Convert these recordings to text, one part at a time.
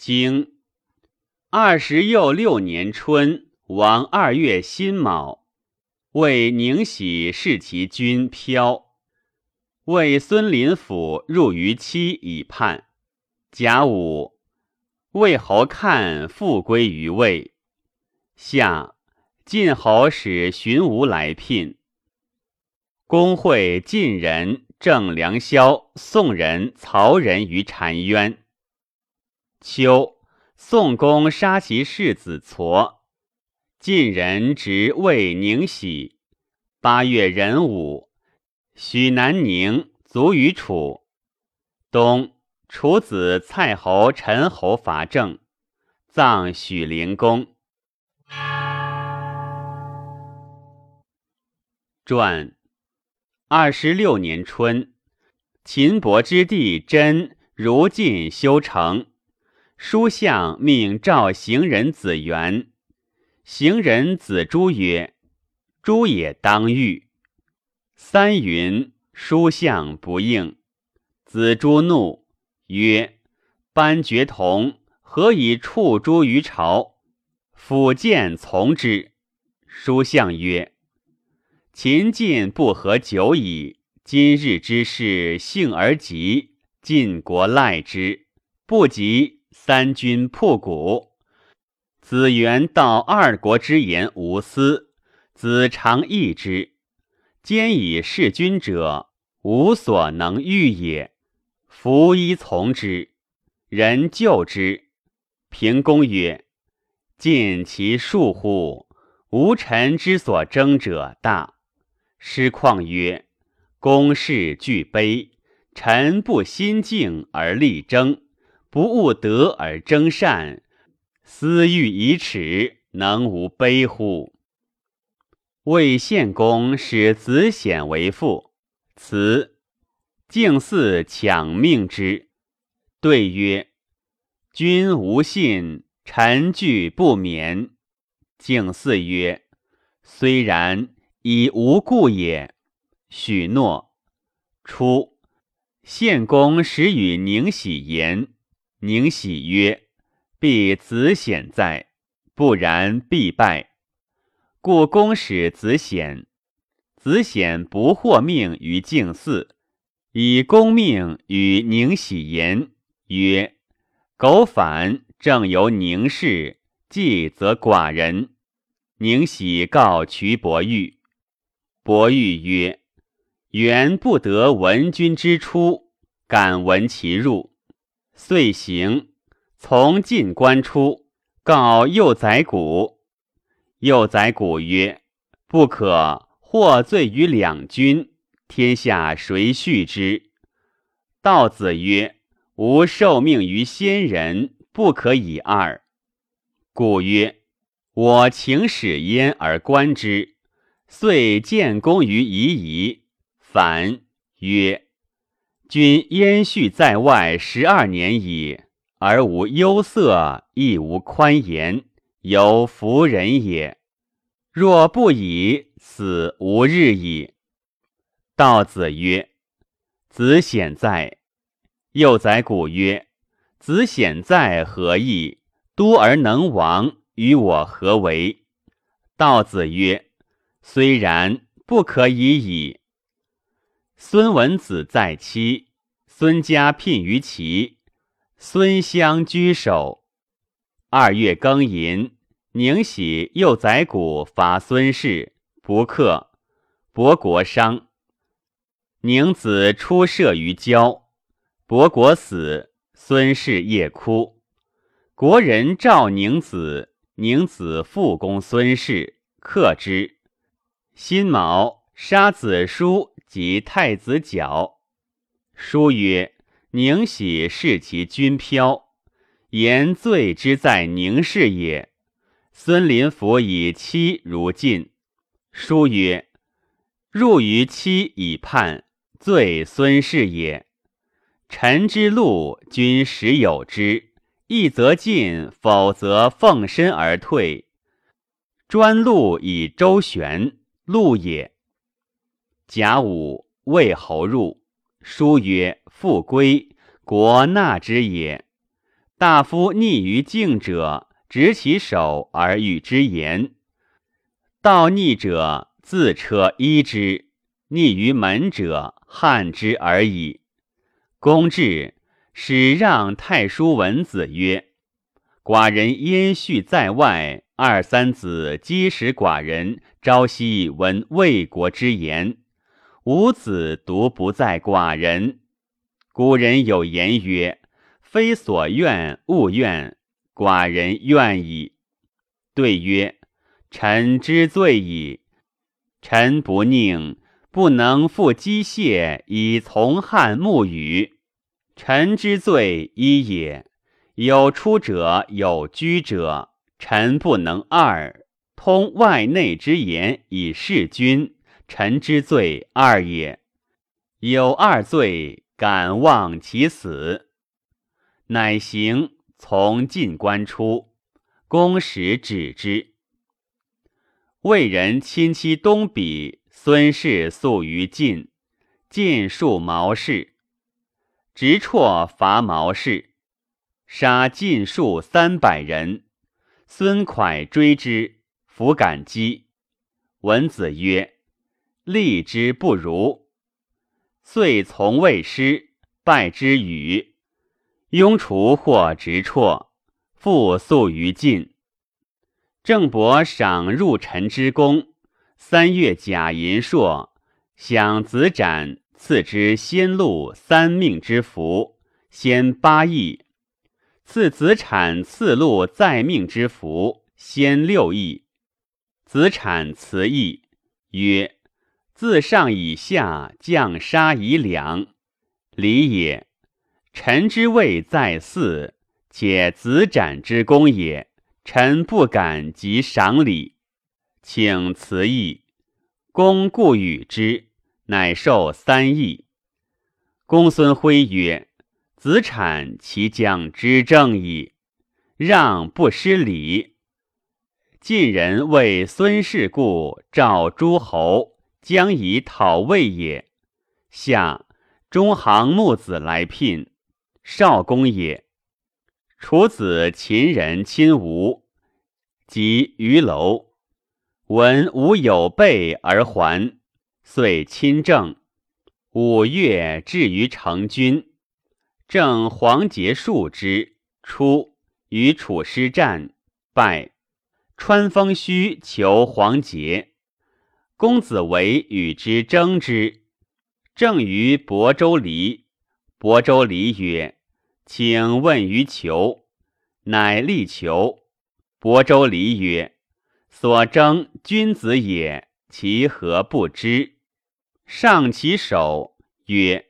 经二十又六年春，王二月辛卯，为宁喜视其君飘。为孙林甫入于期以叛。甲午，魏侯看复归于魏。夏，晋侯使荀吴来聘。公会晋人郑良萧、宋人曹仁于澶渊。秋，宋公杀其世子痤。晋人执魏宁喜。八月壬午。许南宁卒于楚。冬，楚子蔡侯陈侯伐郑，葬许灵公。传二十六年春，秦伯之弟真如晋修成，书相命召行人子元。行人子朱曰：“朱也当欲。”三云书相不应，子朱怒曰：“班爵同，何以触诸于朝？”辅见从之。书相曰：“秦晋不和久矣，今日之事幸而急，晋国赖之；不及，三军破谷。子元道二国之言无私，子常义之。”兼以事君者，无所能御也。夫一从之，人救之。平公曰：“尽其数乎？吾臣之所争者大。”师旷曰：“公事俱卑，臣不心静而力争，不务德而争善，私欲以耻，能无悲乎？”魏献公使子显为父，辞敬嗣抢命之。对曰：“君无信，臣惧不免。”敬嗣曰：“虽然，以无故也。”许诺。初，献公使与宁喜言，宁喜曰：“必子显在，不然必败。”故公使子显，子显不获命于敬祀，以公命与宁喜言曰：“苟反，正由宁氏；继则寡人。”宁喜告瞿伯玉，伯玉曰：“原不得闻君之出，敢闻其入。”遂行，从进关出，告幼宰谷。幼宰谷曰：“不可，获罪于两军，天下谁恤之？”道子曰：“吾受命于先人，不可以二。”故曰：“我请使焉而观之。”遂建功于夷夷。反曰：“君焉恤在外十二年矣，而无忧色，亦无宽言。”犹夫人也。若不以死，无日矣。道子曰：“子显在。”又宰古曰：“子显在何意？多而能亡，与我何为？”道子曰：“虽然，不可以矣。”孙文子在妻，孙家聘于齐，孙相居守。二月庚寅，宁喜又宰谷伐孙氏，不克，伯国伤。宁子出射于郊，伯国死，孙氏夜哭。国人召宁子，宁子复攻孙氏，克之。辛卯，杀子叔及太子矫。书曰：“宁喜视其君飘，言罪之在宁氏也。”孙林甫以妻如晋，书曰：“入于妻以叛，罪孙氏也。臣之路，君实有之。一则进，否则奉身而退。专路以周旋，路也。”甲午，魏侯入，书曰：“复归，国纳之也。”大夫逆于敬者，执其手而与之言；道逆者，自车依之；逆于门者，汉之而已。公至，使让太叔文子曰：“寡人焉续在外，二三子皆使寡人朝夕闻魏国之言，吾子独不在寡人。古人有言曰。”非所愿勿愿，寡人愿矣。对曰：“臣之罪矣。臣不宁，不能复机械以从汉沐雨。臣之罪一也。有出者，有居者，臣不能二。通外内之言以事君，臣之罪二也。有二罪，敢忘其死。”乃行从进官出，公使止之。魏人亲戚东比孙氏宿于晋，晋数毛氏，直绰伐毛氏，杀晋数三百人。孙蒯追之，弗敢击。文子曰：“立之不如。”遂从魏师，拜之与。雍除或直辍，复宿于晋。郑伯赏入臣之功。三月甲寅朔，享子展，赐之先禄三命之福，先八亿；赐子产赐禄在命之福，先六亿。子产辞义曰：“自上以下，降杀以两，礼也。”臣之位在祀，且子斩之功也，臣不敢及赏礼，请辞意。公故与之，乃受三亿。公孙辉曰：“子产其将之正矣，让不失礼。”晋人为孙氏故，召诸侯，将以讨魏也。下中行木子来聘。少公也，楚子秦人亲吴，及于楼，闻吴有备而还，遂亲政。五月至于成军，正黄杰数之，出与楚师战，败。川风须求黄杰，公子为与之争之，正于亳州离，亳州离曰。请问于求，乃力求。亳州离曰：“所争君子也，其何不知？”上其手曰：“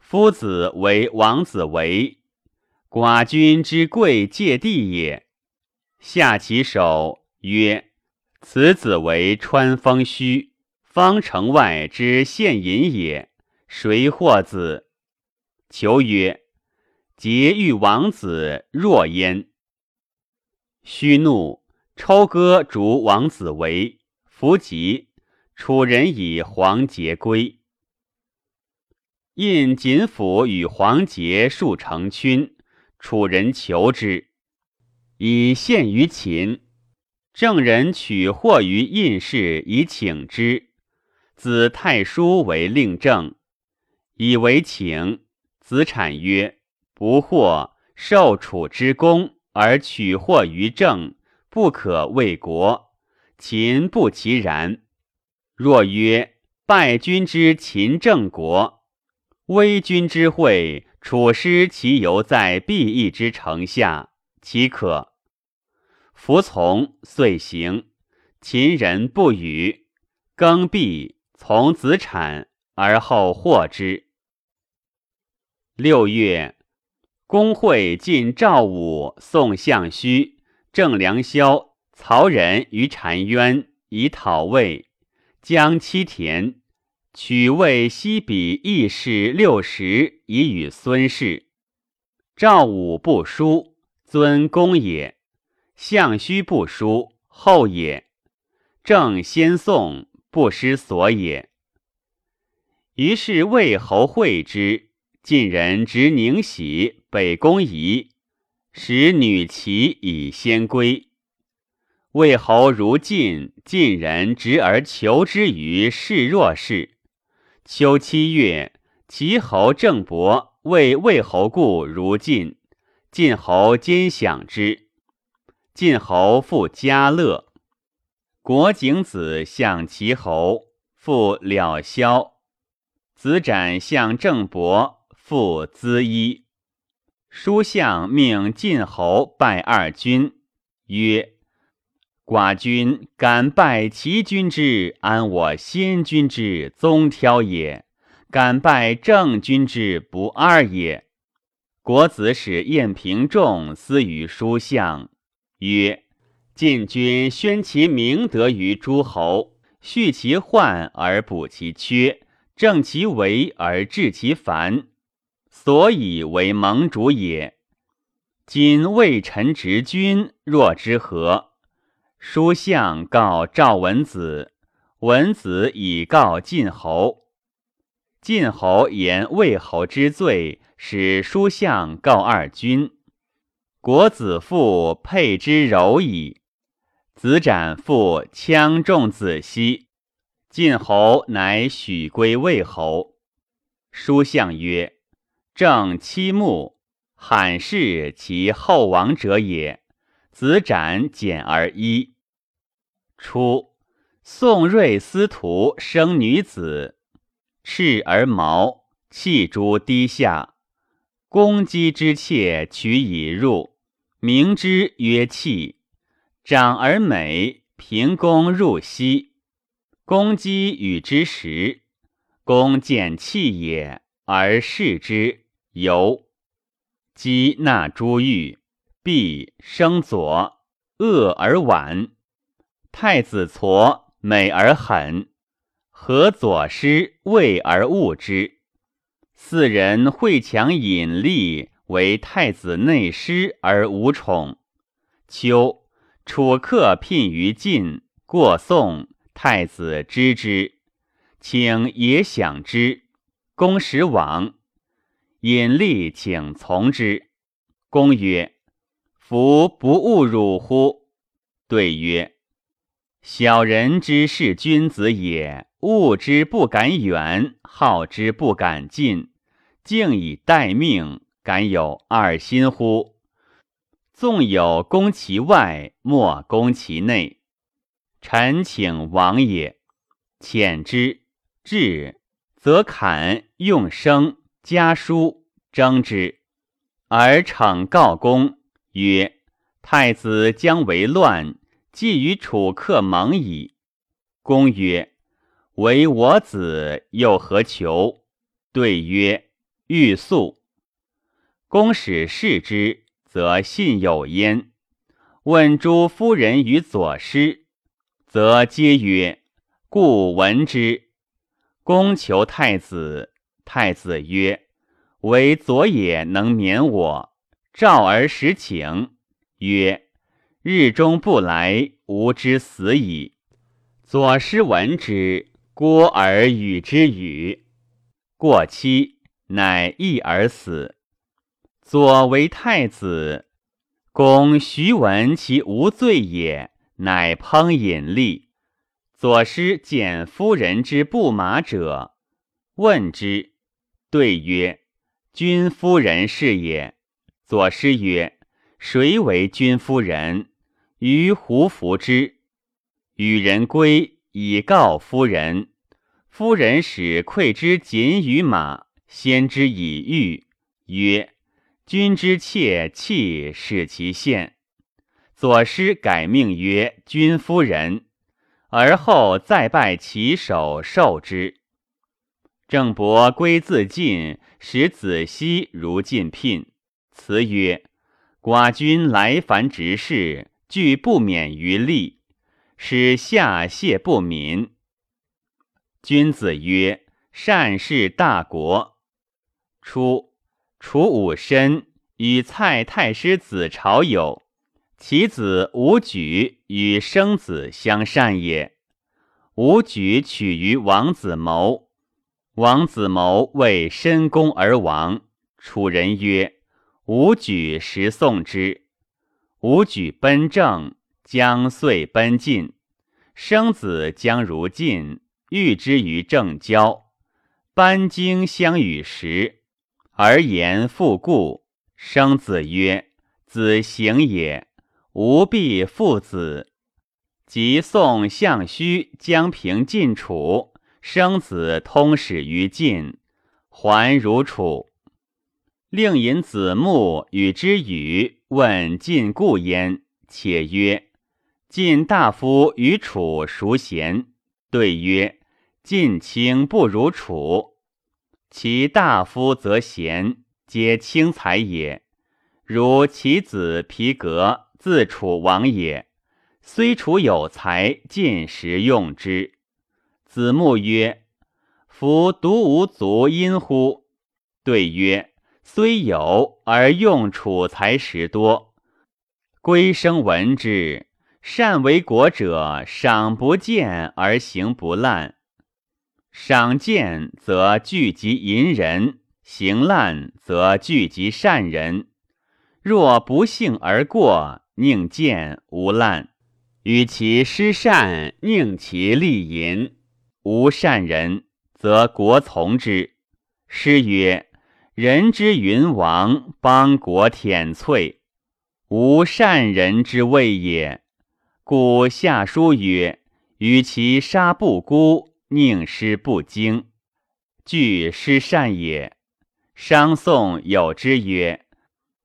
夫子为王子为，寡君之贵介地也。”下其手曰：“此子为川风须，方城外之县尹也，谁获子？”求曰。桀欲王子若焉，虚怒，抽戈逐王子为，弗及。楚人以黄节归。印锦府与黄节数成勋，楚人求之，以献于秦。郑人取货于印氏以请之，子太叔为令政，以为请。子产曰。不惑受楚之功而取货于政，不可为国。秦不其然。若曰败君之秦郑国，威君之会，楚师其犹在必邑之城下，岂可？服从，遂行。秦人不语，更毕，从子产，而后获之。六月。公会晋赵武、宋相须、郑良萧、曹仁于澶渊，以讨魏，将七田，取魏西比义士六十，以与孙氏。赵武不书，尊公也；相须不书，后也。郑先宋，不失所也。于是魏侯会之。晋人执宁喜，北宫仪，使女齐以先归。魏侯如晋，晋人执而求之于示弱氏。秋七月，齐侯郑伯为魏侯故如晋，晋侯兼享之。晋侯复嘉乐。国景子向齐侯，复了萧。子展向郑伯，复资衣。书相命晋侯拜二君，曰：“寡君敢拜齐君之，安我先君之宗挑也；敢拜郑君之，不二也。”国子使晏平仲思于书相，曰：“晋君宣其明德于诸侯，恤其患而补其缺。”正其为而治其繁，所以为盟主也。今魏臣执君，若之何？书相告赵文子，文子以告晋侯。晋侯言魏侯之罪，使书相告二君。国子父佩之柔矣。子展父羌仲子息。晋侯乃许归魏侯。书相曰：“正七木，罕是其后王者也。子斩简而一。初，宋睿司徒生女子，赤而毛，弃诸低下。公鸡之妾取以入，名之曰气。长而美，平公入西。”公姬与之食，公见弃也，而视之，由。姬纳诸玉，必生左，恶而婉。太子痤美而狠，何左师畏而恶之。四人会强引力，为太子内师而无宠。秋，楚客聘于晋，过宋。太子知之，请也享之。公使往，引力请从之。公曰：“夫不误汝乎？”对曰：“小人之视君子也，恶之不敢远，好之不敢近，敬以待命，敢有二心乎？纵有攻其外，莫攻其内。”臣请王也，遣之至，则砍用生家书征之，而惩告公曰：“太子将为乱，既与楚客盟矣。”公曰：“为我子，又何求？”对曰：“欲速。”公使视之，则信有焉。问诸夫人与左师。则皆曰：“故闻之。”公求太子，太子曰：“唯左也能免我。”召而使请，曰：“日中不来，吾之死矣。”左师闻之，郭而与之语。过期，乃缢而死。左为太子，公徐闻其无罪也。乃烹饮力，左师见夫人之不马者，问之，对曰：“君夫人是也。”左师曰：“谁为君夫人？”于胡服之，与人归，以告夫人。夫人使馈之锦与马，先之以玉，曰：“君之妾弃，使其献。”左师改命曰君夫人，而后再拜其首受之。郑伯归自尽，使子熙如晋聘。辞曰：“寡君来凡执事，俱不免于利，使下谢不民。”君子曰：“善事大国。”初，楚武申与蔡太师子朝友。其子伍举与生子相善也。伍举取于王子谋，王子谋为申公而亡。楚人曰：“武举时送之。武举奔郑，将遂奔晋。生子将如晋，遇之于郑郊，班经相与时，而言复故。生子曰：“子行也，吾必父子。”即送相须将平晋楚，生子通使于晋，还如楚。令尹子木与之语，问晋故焉，且曰：“晋大夫与楚孰贤？”对曰：“晋卿不如楚。其大夫则贤，皆轻才也。如其子皮革，自楚王也。虽楚有才，尽时用之。”子木曰：“夫独无足因乎？”对曰。虽有，而用楚才时多。归生闻之，善为国者，赏不见而行不滥；赏见则聚集淫人，行滥则聚集善人。若不幸而过，宁见无滥；与其失善，宁其利淫。无善人，则国从之。诗曰。人之云王，邦国舔瘁，无善人之谓也。故下书曰：“与其杀不孤，宁失不惊。”惧失善也。商宋有之曰：“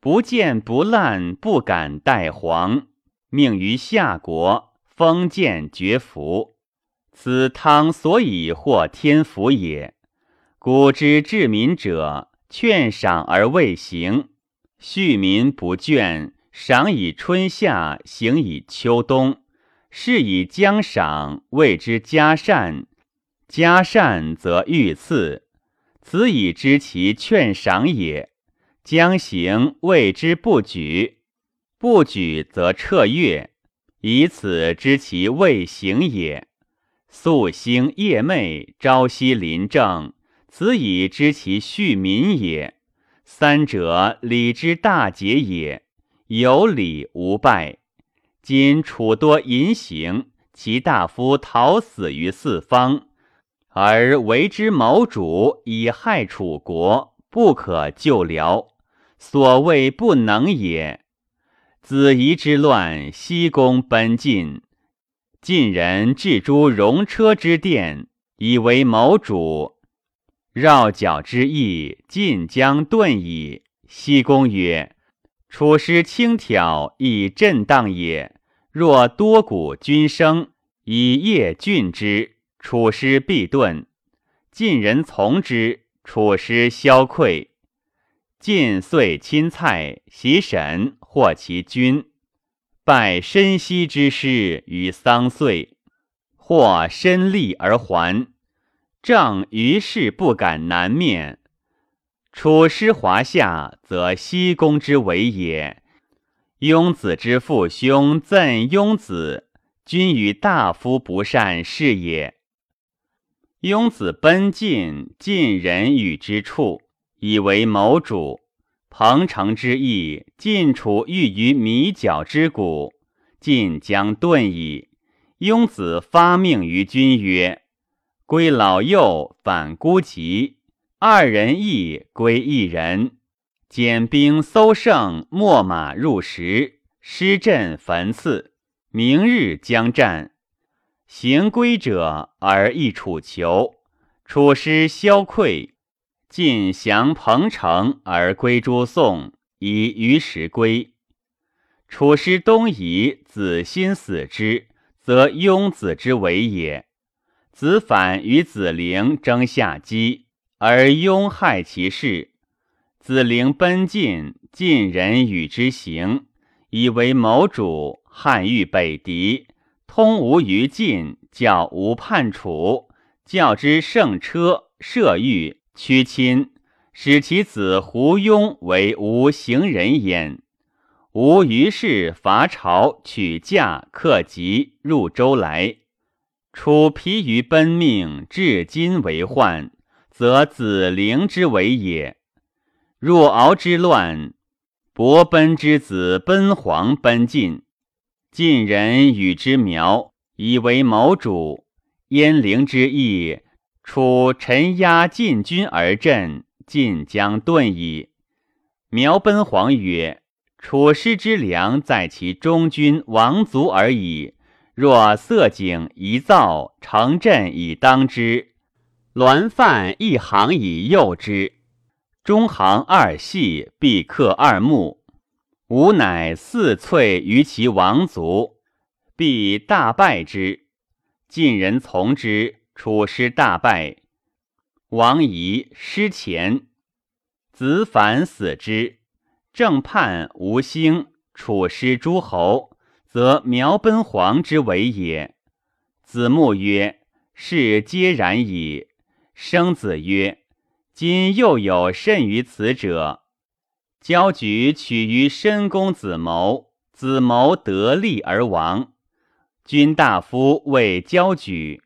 不见不烂，不敢代皇，命于夏国，封建绝服。此汤所以获天福也。古之治民者。”劝赏而未行，恤民不倦；赏以春夏，行以秋冬。是以将赏谓之嘉善，加善则遇赐，此以知其劝赏也。将行谓之不举，不举则彻月，以此知其未行也。宿星夜寐，朝夕临政。此以知其恤民也。三者，礼之大节也。有礼无败。今楚多淫行，其大夫逃死于四方，而为之谋主以害楚国，不可救辽。所谓不能也。子夷之乱，西宫奔晋，晋人置诸戎车之殿，以为谋主。绕角之意，晋将遁矣。西公曰：“楚师轻佻，以震荡也。若多鼓军声，以夜峻之，楚师必遁。晋人从之，楚师消溃。晋遂亲蔡，袭沈，获其君，败申息之师于桑岁，或身利而还。”正于是不敢南面，楚师华夏，则西宫之为也。雍子之父兄赠雍子，君与大夫不善是也。雍子奔晋，晋人与之处，以为谋主。彭城之役，晋楚欲于米角之谷，晋将遁矣。雍子发命于君曰。归老幼，反孤疾，二人亦归一人。简兵搜胜，秣马入石，施阵焚刺。明日将战，行归者而益楚囚，楚师消溃。晋降彭城而归诸宋，以于时归。楚师东夷，子欣死之，则雍子之为也。子反与子陵争下机，而雍害其事。子陵奔晋，晋人与之行，以为谋主。汉欲北狄，通无于晋，教吴叛楚，教之胜车，射御，屈亲，使其子胡庸为吴行人焉。吾于是伐朝，取驾，克疾，入周来。楚疲于奔命，至今为患，则子陵之为也。若敖之乱，伯奔之子奔黄奔晋，晋人与之苗，以为谋主。燕陵之役，楚陈压晋军而阵，晋将遁矣。苗奔黄曰：“楚师之良，在其中军王族而已。若色景一造，城阵以当之，栾范一行以诱之。”中行二系，必克二目。吾乃四翠于其王族，必大败之。晋人从之，楚师大败。王仪失前，子反死之。正叛吴兴，楚师诸侯，则苗奔黄之为也。子木曰：“是皆然矣。”生子曰。今又有甚于此者？交举取于申公子谋，子谋得利而亡。君大夫谓交举，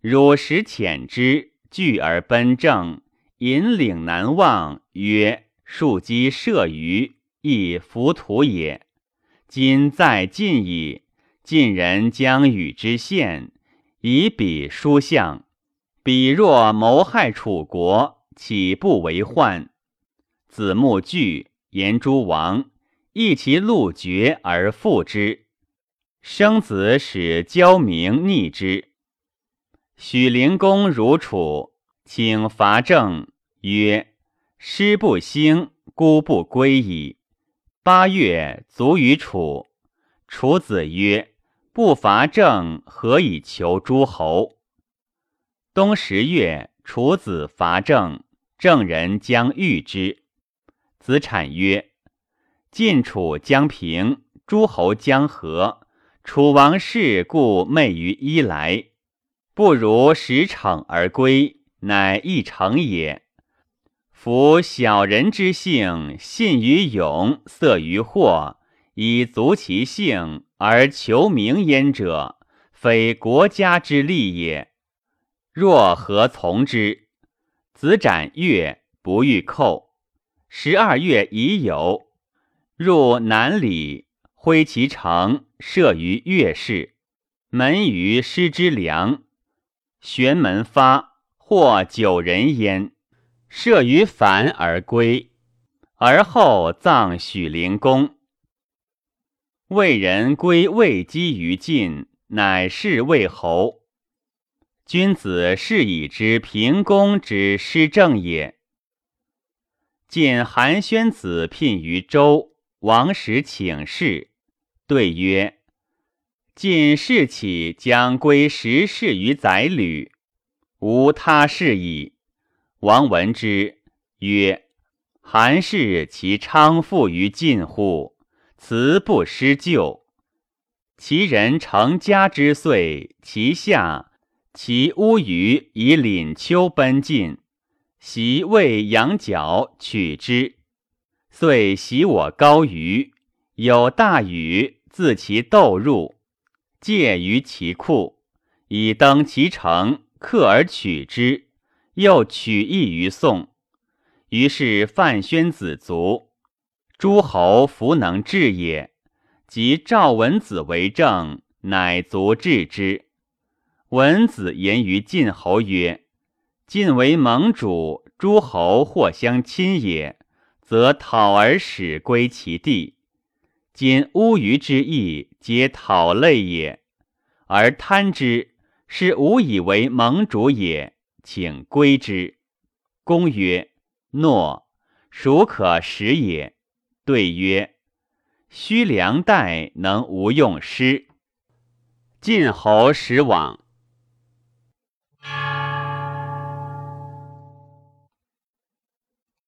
汝实遣之，惧而奔正，引领难忘。曰：庶几射鱼，亦浮屠也。今在晋矣，晋人将与之献，以彼书相。彼若谋害楚国。岂不为患？子木惧，言诸王，益其路绝而复之。生子使交名逆之。许灵公如楚，请伐郑，曰：“师不兴，孤不归矣。”八月，卒于楚。楚子曰：“不伐郑，何以求诸侯？”冬十月，楚子伐郑。郑人将御之，子产曰：“晋楚将平，诸侯将和，楚王室故昧于伊来，不如使骋而归，乃一成也。夫小人之性，信于勇，色于祸，以足其性而求名焉者，非国家之利也。若何从之？”子斩月不欲寇。十二月已有，入南里，挥其城，设于月氏。门于师之梁，玄门发，或九人焉。设于樊而归，而后葬许灵公。魏人归魏姬于晋，乃是魏侯。君子是以知平公之失政也。晋韩宣子聘于周，王时请示，对曰：“晋士起将归十世于宰吕，无他事矣。”王闻之，曰：“韩氏其昌富于晋乎？辞不失旧。其人成家之岁，其下。”其乌鱼以廪丘奔进，袭为羊角取之，遂袭我高鱼。有大禹，自其窦入，介于其库，以登其城，克而取之，又取义于宋。于是范宣子卒，诸侯弗能治也。及赵文子为政，乃卒治之。文子言于晋侯曰：“晋为盟主，诸侯或相亲也，则讨而使归其地。今乌鱼之意，皆讨类也，而贪之，是吾以为盟主也，请归之。”公曰：“诺，孰可使也？”对曰：“须良代能无用师。”晋侯使往。